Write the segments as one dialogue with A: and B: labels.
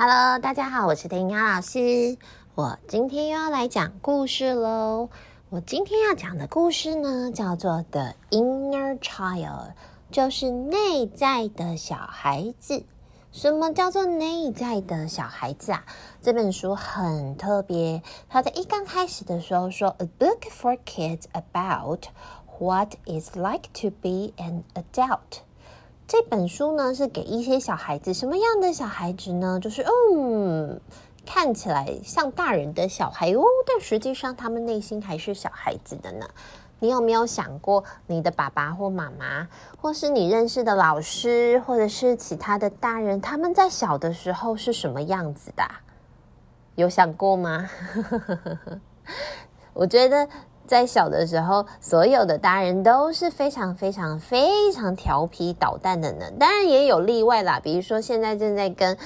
A: Hello，大家好，我是弹雅老师。我今天又要来讲故事喽。我今天要讲的故事呢，叫做《The Inner Child》，就是内在的小孩子。什么叫做内在的小孩子啊？这本书很特别，它在一刚开始的时候说：“A book for kids about what it's like to be an adult。”这本书呢，是给一些小孩子，什么样的小孩子呢？就是嗯，看起来像大人的小孩哦，但实际上他们内心还是小孩子的呢。你有没有想过，你的爸爸或妈妈，或是你认识的老师，或者是其他的大人，他们在小的时候是什么样子的？有想过吗？我觉得。在小的时候，所有的大人都是非常非常非常调皮捣蛋的呢。当然也有例外啦，比如说现在正在跟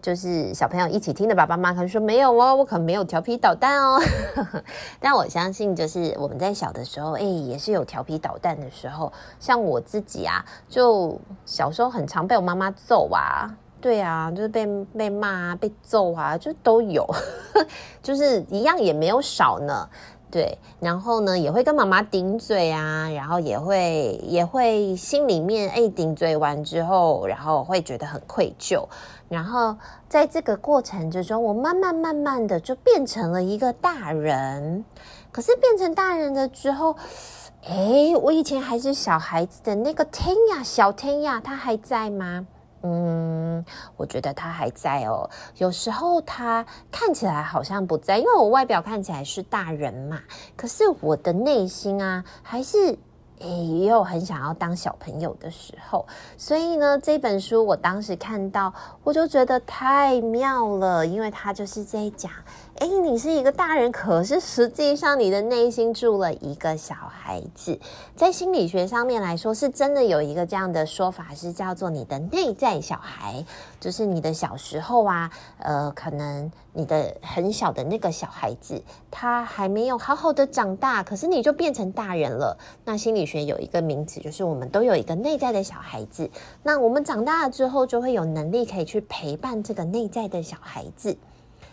A: 就是小朋友一起听的爸爸妈妈可能说没有哦，我可没有调皮捣蛋哦。但我相信，就是我们在小的时候，哎，也是有调皮捣蛋的时候。像我自己啊，就小时候很常被我妈妈揍啊，对啊，就是被被骂啊，被揍啊，就都有，就是一样也没有少呢。对，然后呢，也会跟妈妈顶嘴啊，然后也会也会心里面哎顶嘴完之后，然后会觉得很愧疚，然后在这个过程之中，我慢慢慢慢的就变成了一个大人。可是变成大人了之后，哎，我以前还是小孩子的那个天呀，小天呀，他还在吗？嗯，我觉得他还在哦。有时候他看起来好像不在，因为我外表看起来是大人嘛，可是我的内心啊，还是。也有很想要当小朋友的时候，所以呢，这本书我当时看到，我就觉得太妙了，因为他就是在讲，哎，你是一个大人，可是实际上你的内心住了一个小孩子。在心理学上面来说，是真的有一个这样的说法，是叫做你的内在小孩，就是你的小时候啊，呃，可能你的很小的那个小孩子，他还没有好好的长大，可是你就变成大人了。那心理学。有一个名词，就是我们都有一个内在的小孩子。那我们长大了之后，就会有能力可以去陪伴这个内在的小孩子。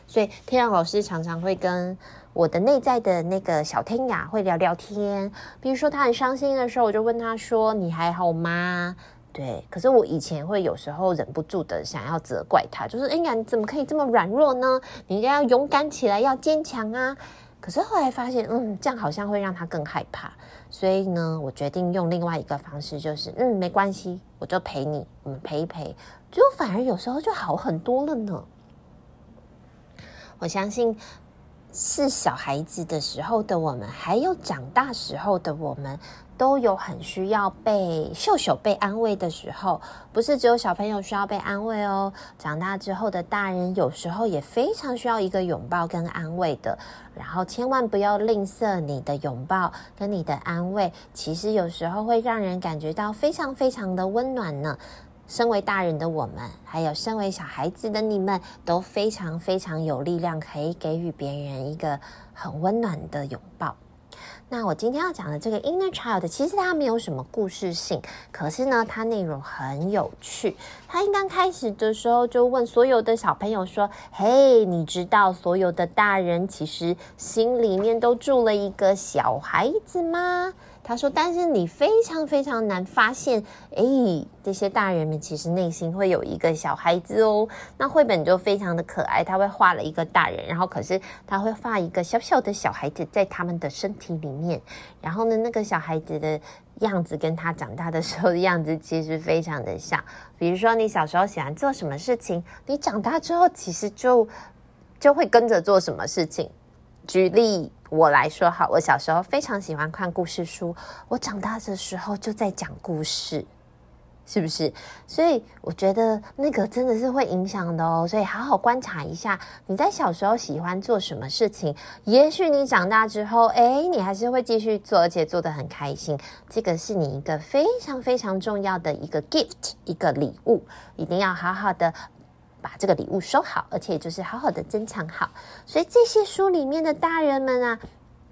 A: 所以，弹雅老师常常会跟我的内在的那个小天雅会聊聊天。比如说，他很伤心的时候，我就问他说：“你还好吗？”对。可是我以前会有时候忍不住的想要责怪他，就是：“哎呀，你怎么可以这么软弱呢？你应该要勇敢起来，要坚强啊！”可是后来发现，嗯，这样好像会让他更害怕。所以呢，我决定用另外一个方式，就是嗯，没关系，我就陪你，我们陪一陪，就反而有时候就好很多了呢。我相信是小孩子的时候的我们，还有长大时候的我们。都有很需要被秀秀被安慰的时候，不是只有小朋友需要被安慰哦。长大之后的大人，有时候也非常需要一个拥抱跟安慰的。然后千万不要吝啬你的拥抱跟你的安慰，其实有时候会让人感觉到非常非常的温暖呢。身为大人的我们，还有身为小孩子的你们，都非常非常有力量，可以给予别人一个很温暖的拥抱。那我今天要讲的这个 Inner Child，其实它没有什么故事性，可是呢，它内容很有趣。它一刚开始的时候就问所有的小朋友说：“嘿，你知道所有的大人其实心里面都住了一个小孩子吗？”他说：“但是你非常非常难发现，诶，这些大人们其实内心会有一个小孩子哦。那绘本就非常的可爱，他会画了一个大人，然后可是他会画一个小小的小孩子在他们的身体里面。然后呢，那个小孩子的样子跟他长大的时候的样子其实非常的像。比如说，你小时候喜欢做什么事情，你长大之后其实就就会跟着做什么事情。举例。”我来说好，我小时候非常喜欢看故事书，我长大的时候就在讲故事，是不是？所以我觉得那个真的是会影响的哦。所以好好观察一下，你在小时候喜欢做什么事情，也许你长大之后，哎，你还是会继续做，而且做得很开心。这个是你一个非常非常重要的一个 gift，一个礼物，一定要好好的。把这个礼物收好，而且就是好好的珍藏好。所以这些书里面的大人们啊，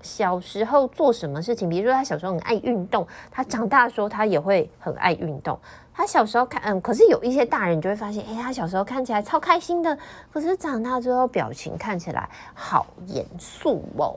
A: 小时候做什么事情，比如说他小时候很爱运动，他长大的时候他也会很爱运动。他小时候看，嗯，可是有一些大人就会发现，哎，他小时候看起来超开心的，可是长大之后表情看起来好严肃哦。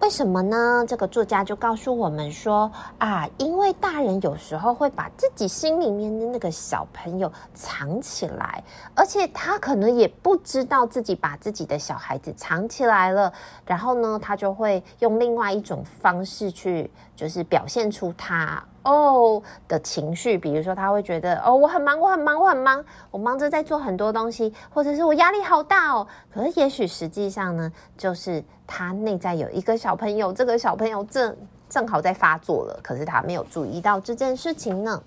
A: 为什么呢？这个作家就告诉我们说啊，因为大人有时候会把自己心里面的那个小朋友藏起来，而且他可能也不知道自己把自己的小孩子藏起来了，然后呢，他就会用另外一种方式去，就是表现出他。哦的情绪，比如说他会觉得哦，我很忙，我很忙，我很忙，我忙着在做很多东西，或者是我压力好大哦。可是也许实际上呢，就是他内在有一个小朋友，这个小朋友正正好在发作了，可是他没有注意到这件事情呢。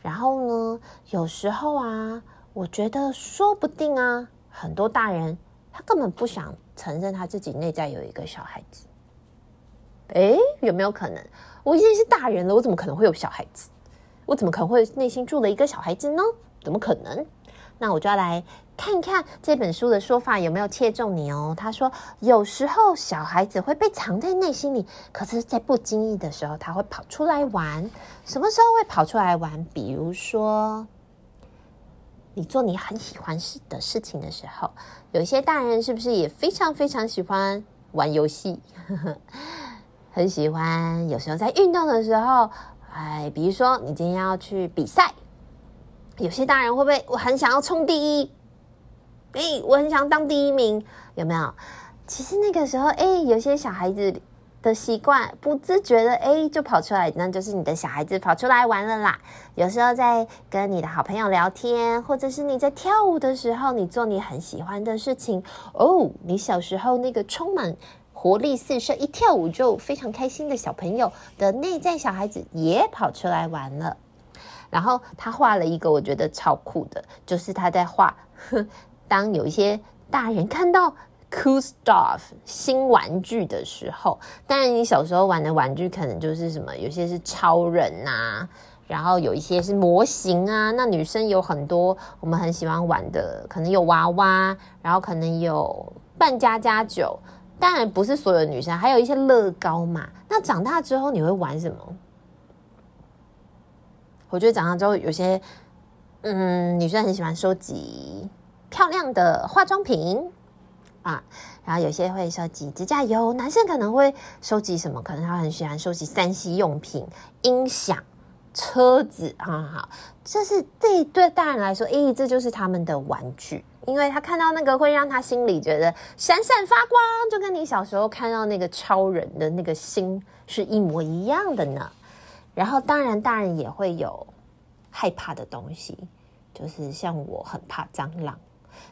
A: 然后呢，有时候啊，我觉得说不定啊，很多大人他根本不想承认他自己内在有一个小孩子。诶，有没有可能？我已经是大人了，我怎么可能会有小孩子？我怎么可能会内心住了一个小孩子呢？怎么可能？那我就要来看一看这本书的说法有没有切中你哦。他说，有时候小孩子会被藏在内心里，可是，在不经意的时候，他会跑出来玩。什么时候会跑出来玩？比如说，你做你很喜欢事的事情的时候，有些大人是不是也非常非常喜欢玩游戏？很喜欢，有时候在运动的时候，哎，比如说你今天要去比赛，有些大人会不会我很想要冲第一？哎，我很想当第一名，有没有？其实那个时候，哎，有些小孩子的习惯，不自觉的，哎，就跑出来，那就是你的小孩子跑出来玩了啦。有时候在跟你的好朋友聊天，或者是你在跳舞的时候，你做你很喜欢的事情，哦，你小时候那个充满。活力四射，一跳舞就非常开心的小朋友的内在小孩子也跑出来玩了。然后他画了一个我觉得超酷的，就是他在画，当有一些大人看到 cool stuff 新玩具的时候，当然你小时候玩的玩具可能就是什么，有些是超人啊，然后有一些是模型啊。那女生有很多我们很喜欢玩的，可能有娃娃，然后可能有扮家家酒。当然不是所有女生，还有一些乐高嘛。那长大之后你会玩什么？我觉得长大之后有些，嗯，女生很喜欢收集漂亮的化妆品啊，然后有些会收集指甲油。男生可能会收集什么？可能他很喜欢收集三 C 用品、音响、车子啊。好，这是这对大人来说，诶，这就是他们的玩具。因为他看到那个会让他心里觉得闪闪发光，就跟你小时候看到那个超人的那个心是一模一样的呢。然后当然大人也会有害怕的东西，就是像我很怕蟑螂，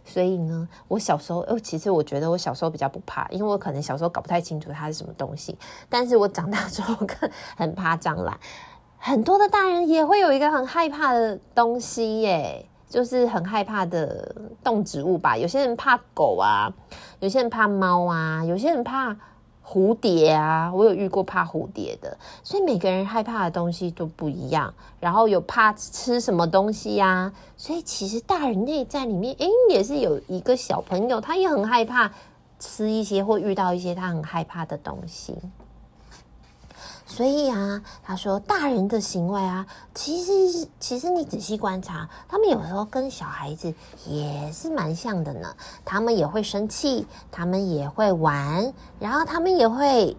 A: 所以呢，我小时候哦，其实我觉得我小时候比较不怕，因为我可能小时候搞不太清楚它是什么东西，但是我长大之后更很怕蟑螂。很多的大人也会有一个很害怕的东西耶。就是很害怕的动植物吧，有些人怕狗啊，有些人怕猫啊，有些人怕蝴蝶啊。我有遇过怕蝴蝶的，所以每个人害怕的东西都不一样。然后有怕吃什么东西呀？所以其实大人内在里面，诶，也是有一个小朋友，他也很害怕吃一些或遇到一些他很害怕的东西。所以啊，他说大人的行为啊，其实其实你仔细观察，他们有时候跟小孩子也是蛮像的呢。他们也会生气，他们也会玩，然后他们也会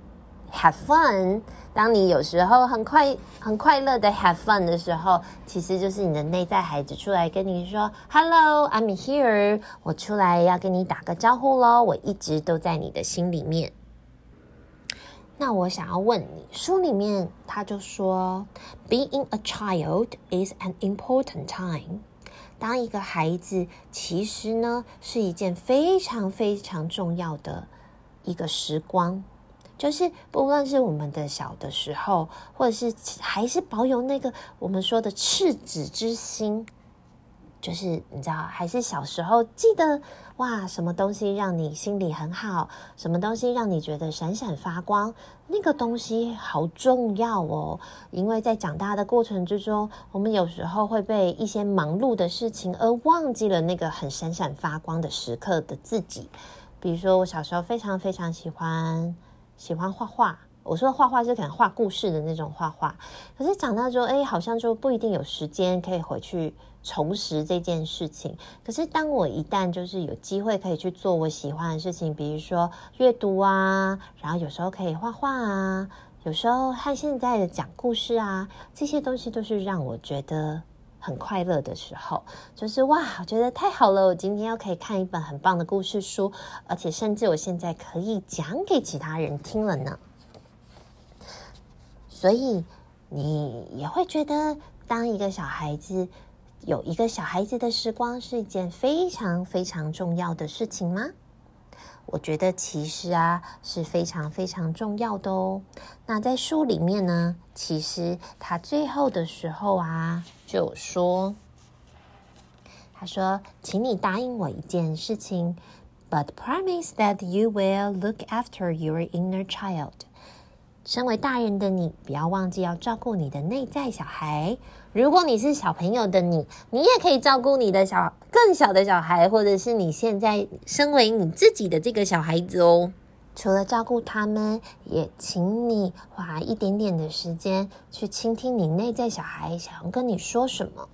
A: have fun。当你有时候很快很快乐的 have fun 的时候，其实就是你的内在孩子出来跟你说 “Hello, I'm here”，我出来要跟你打个招呼喽。我一直都在你的心里面。那我想要问你，书里面他就说，Being a child is an important time。当一个孩子，其实呢是一件非常非常重要的一个时光，就是不论是我们的小的时候，或者是还是保有那个我们说的赤子之心。就是你知道，还是小时候记得哇，什么东西让你心里很好，什么东西让你觉得闪闪发光，那个东西好重要哦。因为在长大的过程之中，我们有时候会被一些忙碌的事情而忘记了那个很闪闪发光的时刻的自己。比如说我小时候非常非常喜欢喜欢画画。我说画画是可能画故事的那种画画，可是长大之后，哎，好像就不一定有时间可以回去重拾这件事情。可是当我一旦就是有机会可以去做我喜欢的事情，比如说阅读啊，然后有时候可以画画啊，有时候和现在的讲故事啊，这些东西都是让我觉得很快乐的时候。就是哇，我觉得太好了，我今天要可以看一本很棒的故事书，而且甚至我现在可以讲给其他人听了呢。所以，你也会觉得，当一个小孩子有一个小孩子的时光是一件非常非常重要的事情吗？我觉得其实啊是非常非常重要的哦。那在书里面呢，其实他最后的时候啊就说，他说：“请你答应我一件事情，but promise that you will look after your inner child。”身为大人的你，不要忘记要照顾你的内在小孩。如果你是小朋友的你，你也可以照顾你的小更小的小孩，或者是你现在身为你自己的这个小孩子哦。除了照顾他们，也请你花一点点的时间去倾听你内在小孩想要跟你说什么。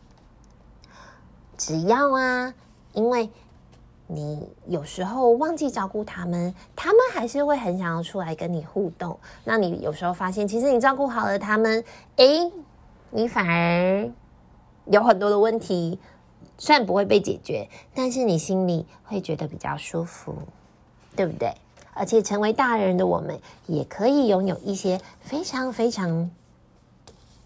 A: 只要啊，因为。你有时候忘记照顾他们，他们还是会很想要出来跟你互动。那你有时候发现，其实你照顾好了他们，诶，你反而有很多的问题，虽然不会被解决，但是你心里会觉得比较舒服，对不对？而且成为大人的我们，也可以拥有一些非常非常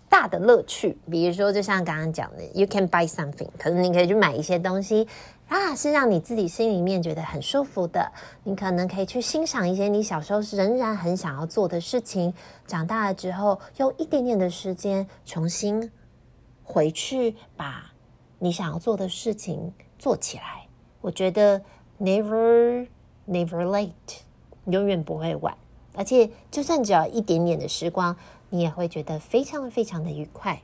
A: 大的乐趣。比如说，就像刚刚讲的，You can buy something，可能你可以去买一些东西。啊，是让你自己心里面觉得很舒服的。你可能可以去欣赏一些你小时候仍然很想要做的事情，长大了之后用一点点的时间重新回去把你想要做的事情做起来。我觉得 never never late，永远不会晚。而且就算只要一点点的时光，你也会觉得非常非常的愉快。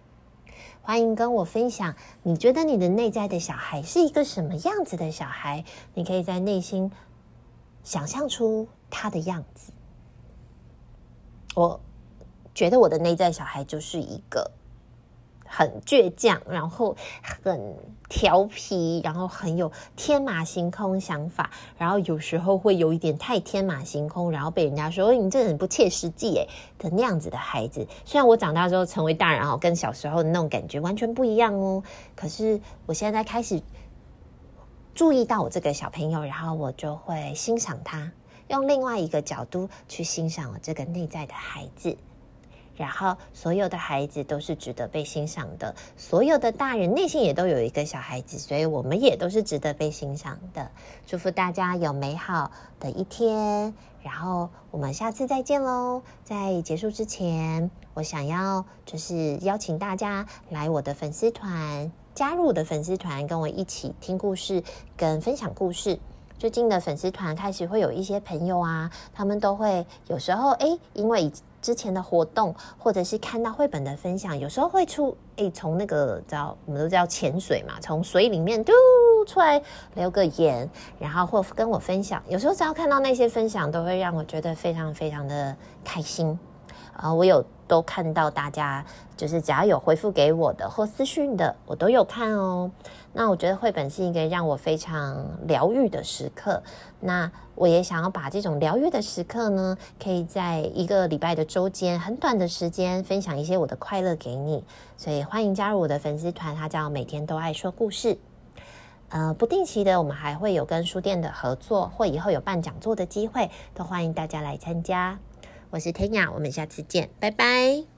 A: 欢迎跟我分享，你觉得你的内在的小孩是一个什么样子的小孩？你可以在内心想象出他的样子。我觉得我的内在小孩就是一个。很倔强，然后很调皮，然后很有天马行空想法，然后有时候会有一点太天马行空，然后被人家说你这很不切实际诶的那样子的孩子。虽然我长大之后成为大人哦，跟小时候的那种感觉完全不一样哦，可是我现在开始注意到我这个小朋友，然后我就会欣赏他，用另外一个角度去欣赏我这个内在的孩子。然后，所有的孩子都是值得被欣赏的。所有的大人内心也都有一个小孩子，所以我们也都是值得被欣赏的。祝福大家有美好的一天，然后我们下次再见喽！在结束之前，我想要就是邀请大家来我的粉丝团，加入我的粉丝团，跟我一起听故事跟分享故事。最近的粉丝团开始会有一些朋友啊，他们都会有时候诶，因为。之前的活动，或者是看到绘本的分享，有时候会出诶，从那个叫我们都叫潜水嘛，从水里面嘟出来留个言，然后或跟我分享。有时候只要看到那些分享，都会让我觉得非常非常的开心。啊、我有都看到大家，就是只要有回复给我的或私讯的，我都有看哦。那我觉得绘本是一个让我非常疗愈的时刻。那我也想要把这种疗愈的时刻呢，可以在一个礼拜的周间，很短的时间，分享一些我的快乐给你。所以欢迎加入我的粉丝团，它叫每天都爱说故事。呃，不定期的，我们还会有跟书店的合作，或以后有办讲座的机会，都欢迎大家来参加。我是天雅，我们下次见，拜拜。